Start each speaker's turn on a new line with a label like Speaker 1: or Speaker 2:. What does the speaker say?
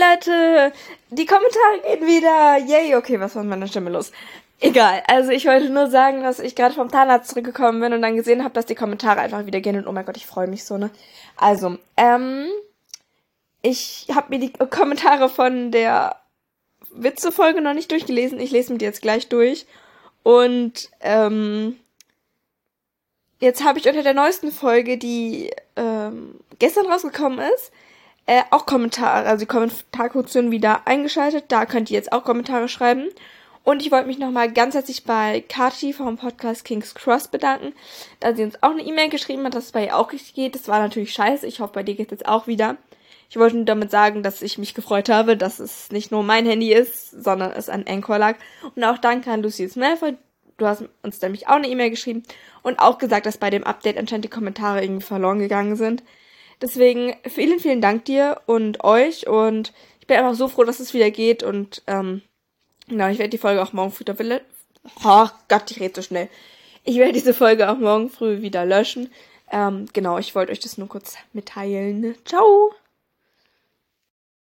Speaker 1: Leute, die Kommentare gehen wieder. Yay, okay, was war mit meiner Stimme los? Egal, also ich wollte nur sagen, dass ich gerade vom Zahnarzt zurückgekommen bin und dann gesehen habe, dass die Kommentare einfach wieder gehen und oh mein Gott, ich freue mich so, ne? Also, ähm, ich habe mir die Kommentare von der Witze-Folge noch nicht durchgelesen. Ich lese mir die jetzt gleich durch. Und, ähm, jetzt habe ich unter der neuesten Folge, die ähm, gestern rausgekommen ist, äh, auch Kommentare, also die Kommentarfunktion wieder eingeschaltet. Da könnt ihr jetzt auch Kommentare schreiben. Und ich wollte mich nochmal ganz herzlich bei Kati vom Podcast King's Cross bedanken, da sie uns auch eine E-Mail geschrieben hat, dass es bei ihr auch richtig geht. Das war natürlich scheiße. Ich hoffe, bei dir geht es jetzt auch wieder. Ich wollte nur damit sagen, dass ich mich gefreut habe, dass es nicht nur mein Handy ist, sondern es an Anchor lag. Und auch danke an Lucy Malfoy. Du hast uns nämlich auch eine E-Mail geschrieben und auch gesagt, dass bei dem Update anscheinend die Kommentare irgendwie verloren gegangen sind. Deswegen vielen, vielen Dank dir und euch und ich bin einfach so froh, dass es wieder geht und ähm, Genau, ich werde die Folge auch morgen früh wieder. Oh Gott, ich rede so schnell. Ich werde diese Folge auch morgen früh wieder löschen. Ähm, genau, ich wollte euch das nur kurz mitteilen. Ciao!